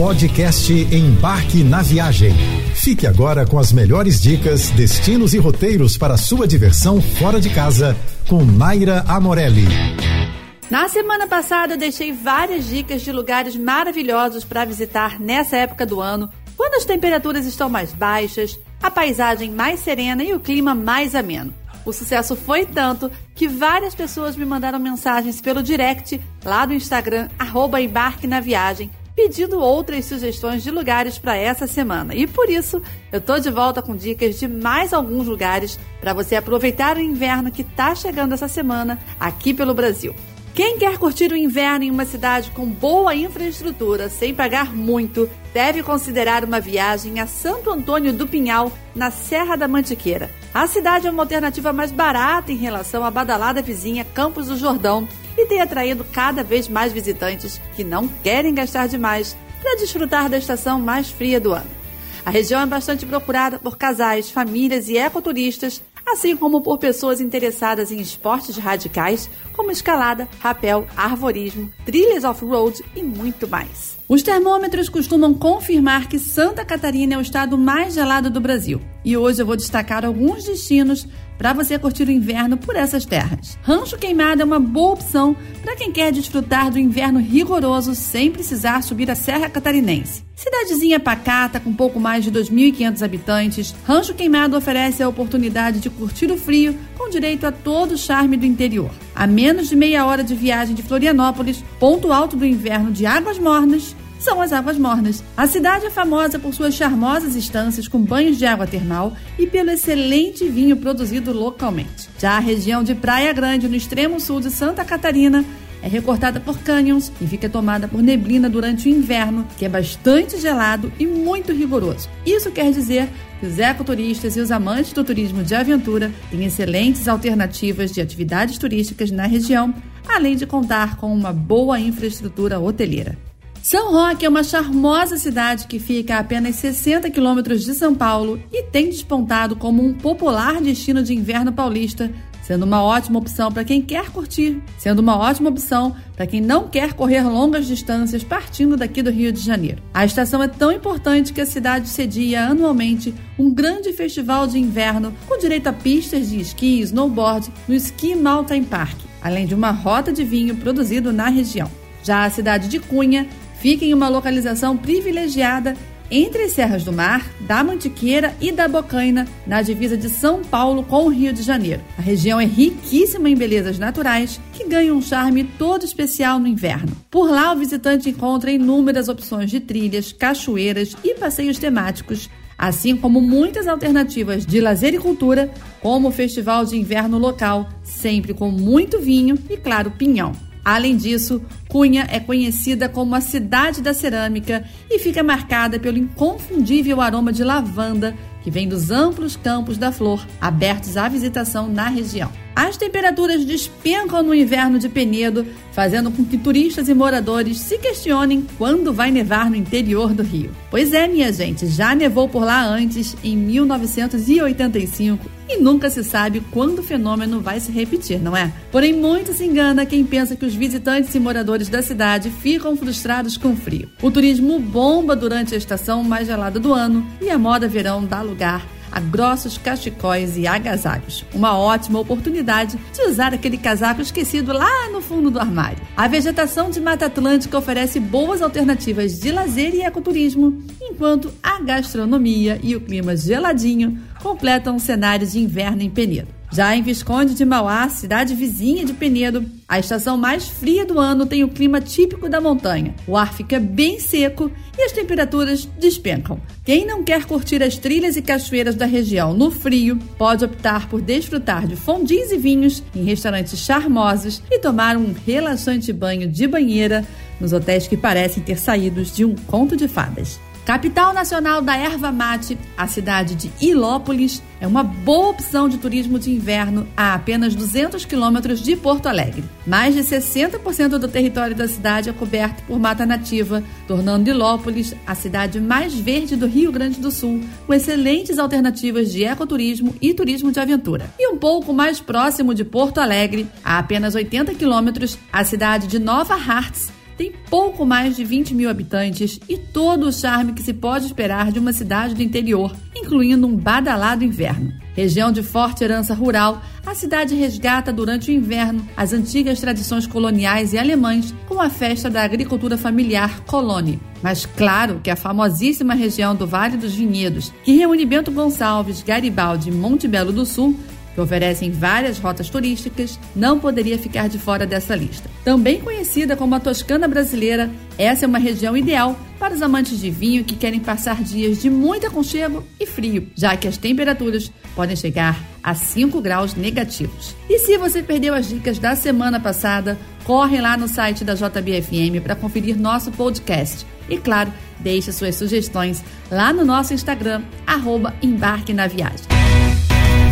Podcast Embarque na Viagem. Fique agora com as melhores dicas, destinos e roteiros para sua diversão fora de casa com Naira Amorelli. Na semana passada eu deixei várias dicas de lugares maravilhosos para visitar nessa época do ano, quando as temperaturas estão mais baixas, a paisagem mais serena e o clima mais ameno. O sucesso foi tanto que várias pessoas me mandaram mensagens pelo direct lá do Instagram, arroba embarque na viagem, pedindo outras sugestões de lugares para essa semana. E por isso, eu tô de volta com dicas de mais alguns lugares para você aproveitar o inverno que tá chegando essa semana aqui pelo Brasil. Quem quer curtir o inverno em uma cidade com boa infraestrutura, sem pagar muito, deve considerar uma viagem a Santo Antônio do Pinhal, na Serra da Mantiqueira. A cidade é uma alternativa mais barata em relação à badalada vizinha Campos do Jordão e tem atraído cada vez mais visitantes que não querem gastar demais para desfrutar da estação mais fria do ano. A região é bastante procurada por casais, famílias e ecoturistas assim como por pessoas interessadas em esportes radicais, como escalada, rapel, arvorismo, trilhas off-road e muito mais. Os termômetros costumam confirmar que Santa Catarina é o estado mais gelado do Brasil. E hoje eu vou destacar alguns destinos para você curtir o inverno por essas terras. Rancho Queimado é uma boa opção para quem quer desfrutar do inverno rigoroso sem precisar subir a Serra Catarinense. Cidadezinha pacata com pouco mais de 2.500 habitantes, Rancho Queimado oferece a oportunidade de curtir o frio com direito a todo o charme do interior. A menos de meia hora de viagem de Florianópolis, ponto alto do inverno de Águas Mornas, são as águas mornas. A cidade é famosa por suas charmosas estâncias com banhos de água termal e pelo excelente vinho produzido localmente. Já a região de Praia Grande, no extremo sul de Santa Catarina, é recortada por cânions e fica tomada por neblina durante o inverno, que é bastante gelado e muito rigoroso. Isso quer dizer que os ecoturistas e os amantes do turismo de aventura têm excelentes alternativas de atividades turísticas na região, além de contar com uma boa infraestrutura hoteleira. São Roque é uma charmosa cidade que fica a apenas 60 quilômetros de São Paulo e tem despontado como um popular destino de inverno paulista, sendo uma ótima opção para quem quer curtir, sendo uma ótima opção para quem não quer correr longas distâncias partindo daqui do Rio de Janeiro. A estação é tão importante que a cidade cedia anualmente um grande festival de inverno com direito a pistas de esqui e snowboard no Ski Mountain Park, além de uma rota de vinho produzido na região. Já a cidade de Cunha fica em uma localização privilegiada entre as Serras do Mar, da Mantiqueira e da Bocaina, na divisa de São Paulo com o Rio de Janeiro. A região é riquíssima em belezas naturais que ganham um charme todo especial no inverno. Por lá, o visitante encontra inúmeras opções de trilhas, cachoeiras e passeios temáticos, assim como muitas alternativas de lazer e cultura, como o Festival de Inverno local, sempre com muito vinho e, claro, pinhão. Além disso, Cunha é conhecida como a cidade da cerâmica e fica marcada pelo inconfundível aroma de lavanda que vem dos amplos campos da flor abertos à visitação na região. As temperaturas despencam no inverno de Penedo, fazendo com que turistas e moradores se questionem quando vai nevar no interior do Rio. Pois é, minha gente, já nevou por lá antes, em 1985, e nunca se sabe quando o fenômeno vai se repetir, não é? Porém, muito se engana quem pensa que os visitantes e moradores da cidade ficam frustrados com o frio. O turismo bomba durante a estação mais gelada do ano e a moda verão dá lugar a grossos cachecóis e agasalhos. Uma ótima oportunidade de usar aquele casaco esquecido lá no fundo do armário. A vegetação de Mata Atlântica oferece boas alternativas de lazer e ecoturismo, enquanto a gastronomia e o clima geladinho completam o cenário de inverno em Penedo. Já em Visconde de Mauá, cidade vizinha de Penedo, a estação mais fria do ano tem o clima típico da montanha. O ar fica bem seco e as temperaturas despencam. Quem não quer curtir as trilhas e cachoeiras da região no frio, pode optar por desfrutar de fondis e vinhos em restaurantes charmosos e tomar um relaxante banho de banheira nos hotéis que parecem ter saídos de um conto de fadas. Capital nacional da erva mate, a cidade de Ilópolis é uma boa opção de turismo de inverno a apenas 200 quilômetros de Porto Alegre. Mais de 60% do território da cidade é coberto por mata nativa, tornando Ilópolis a cidade mais verde do Rio Grande do Sul, com excelentes alternativas de ecoturismo e turismo de aventura. E um pouco mais próximo de Porto Alegre, a apenas 80 quilômetros, a cidade de Nova Hartz tem pouco mais de 20 mil habitantes e todo o charme que se pode esperar de uma cidade do interior, incluindo um badalado inverno. Região de forte herança rural, a cidade resgata durante o inverno as antigas tradições coloniais e alemães com a festa da agricultura familiar Colone. Mas claro que a famosíssima região do Vale dos Vinhedos, que reúne Bento Gonçalves, Garibaldi e Monte Belo do Sul, que oferecem várias rotas turísticas, não poderia ficar de fora dessa lista. Também conhecida como a Toscana brasileira, essa é uma região ideal para os amantes de vinho que querem passar dias de muito aconchego e frio, já que as temperaturas podem chegar a 5 graus negativos. E se você perdeu as dicas da semana passada, corre lá no site da JBFM para conferir nosso podcast. E claro, deixe suas sugestões lá no nosso Instagram, arroba Embarque na Viagem.